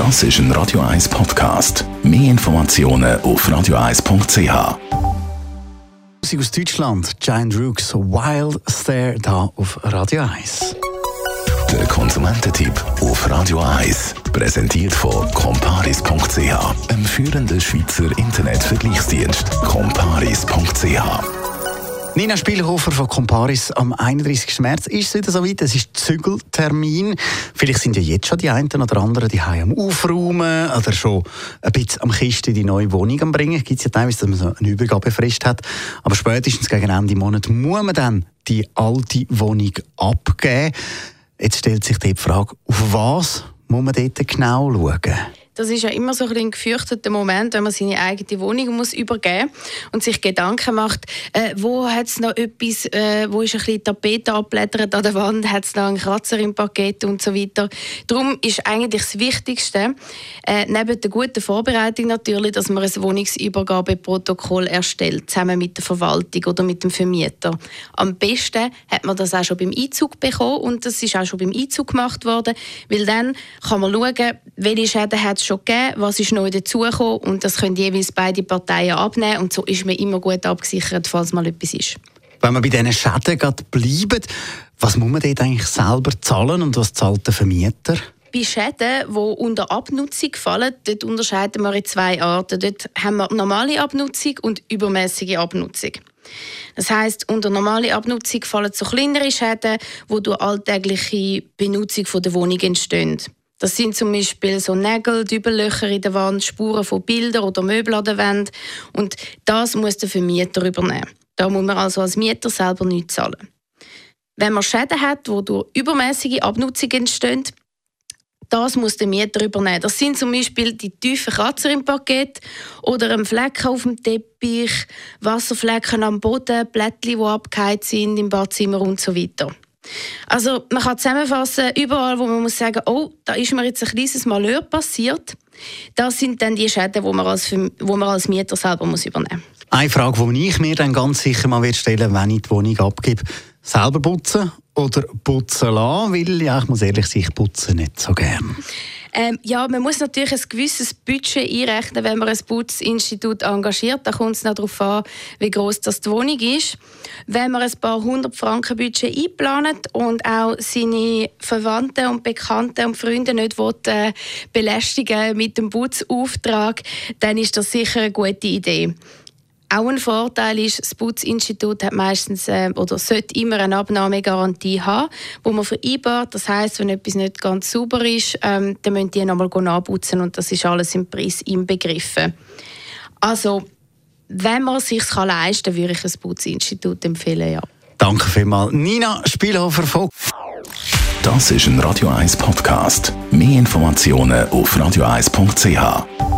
Das ist ein Radio 1 Podcast. Mehr Informationen auf radio1.ch. Musik aus Deutschland, Giant Rooks, Wild Stare, da auf Radio 1. Der Konsumententipp auf Radio 1. Präsentiert von comparis.ch, einem führenden Schweizer Internetvergleichsdienst. comparis.ch Nina Spielhofer von Comparis am 31. März ist es wieder soweit. Es ist Zügeltermin. Vielleicht sind ja jetzt schon die einen oder anderen die am Aufräumen oder schon ein bisschen am Kiste die neue Wohnung am bringen. Gibt es ja teilweise, dass man so eine Übergabefrist hat. Aber spätestens gegen Ende Monat muss man dann die alte Wohnung abgeben. Jetzt stellt sich die Frage, auf was muss man dort genau schauen? Das ist ja immer so ein, gefürchteter Moment, wenn man seine eigene Wohnung muss übergeben und sich Gedanken macht, äh, wo hat es noch etwas, äh, wo ist ein bisschen Tapete abblättert an der Wand, hat es noch einen Kratzer im Paket und so weiter. Darum ist eigentlich das Wichtigste, äh, neben der guten Vorbereitung natürlich, dass man ein Wohnungsübergabeprotokoll erstellt, zusammen mit der Verwaltung oder mit dem Vermieter. Am besten hat man das auch schon beim Einzug bekommen und das ist auch schon beim Einzug gemacht worden, weil dann kann man schauen, welche Schäden hat es schon gegeben, was ist neu dazugekommen und das können jeweils beide Parteien abnehmen und so ist man immer gut abgesichert, falls mal etwas ist. Wenn wir bei diesen Schäden bleiben, was muss man dort eigentlich selber zahlen und was zahlt der Vermieter? Bei Schäden, die unter Abnutzung fallen, dort unterscheiden wir in zwei Arten. Dort haben wir normale Abnutzung und übermäßige Abnutzung. Das heißt, unter normale Abnutzung fallen so kleinere Schäden, die durch alltägliche Benutzung der Wohnung entstehen. Das sind zum Beispiel so Nägel, Dübellöcher in der Wand, Spuren von Bildern oder Möbeln an der Wand. Und das muss der Vermieter übernehmen. Da muss man also als Mieter selber nichts zahlen. Wenn man Schäden hat, die durch übermäßige Abnutzung entstehen, das muss der Mieter übernehmen. Das sind zum Beispiel die tiefen Kratzer im Paket oder ein Fleck auf dem Teppich, Wasserflecken am Boden, Blättchen, die abgeheizt sind im Badzimmer und so weiter. Also man kann zusammenfassen, überall, wo man muss sagen, oh, da ist mir jetzt ein kleines Malheur passiert, das sind dann die Schäden, die man als, wo man als Mieter selber muss übernehmen muss. Eine Frage, die ich mir dann ganz sicher mal stellen wenn ich die Wohnung abgebe, selber putzen oder putzen lassen, weil ja, ich muss ehrlich sagen, ich putze nicht so gerne. Ähm, ja, man muss natürlich ein gewisses Budget einrechnen, wenn man ein Putzinstitut engagiert. Da kommt es noch darauf an, wie groß das die Wohnung ist. Wenn man ein paar hundert Franken Budget einplant und auch seine Verwandten und Bekannten und Freunde nicht will, äh, belästigen mit dem Putzauftrag, dann ist das sicher eine gute Idee. Auch ein Vorteil ist, das Putzinstitut hat meistens äh, oder sollte immer eine Abnahmegarantie haben, wo man vereinbart. Das heißt, wenn etwas nicht ganz sauber ist, ähm, dann müssen die nochmal nachputzen und das ist alles im Preis inbegriffen. Also, wenn man es sich leisten kann, würde ich ein Putzinstitut empfehlen, ja. Danke vielmals. Nina Spielhofer von Das ist ein Radio 1 Podcast. Mehr Informationen auf radio1.ch.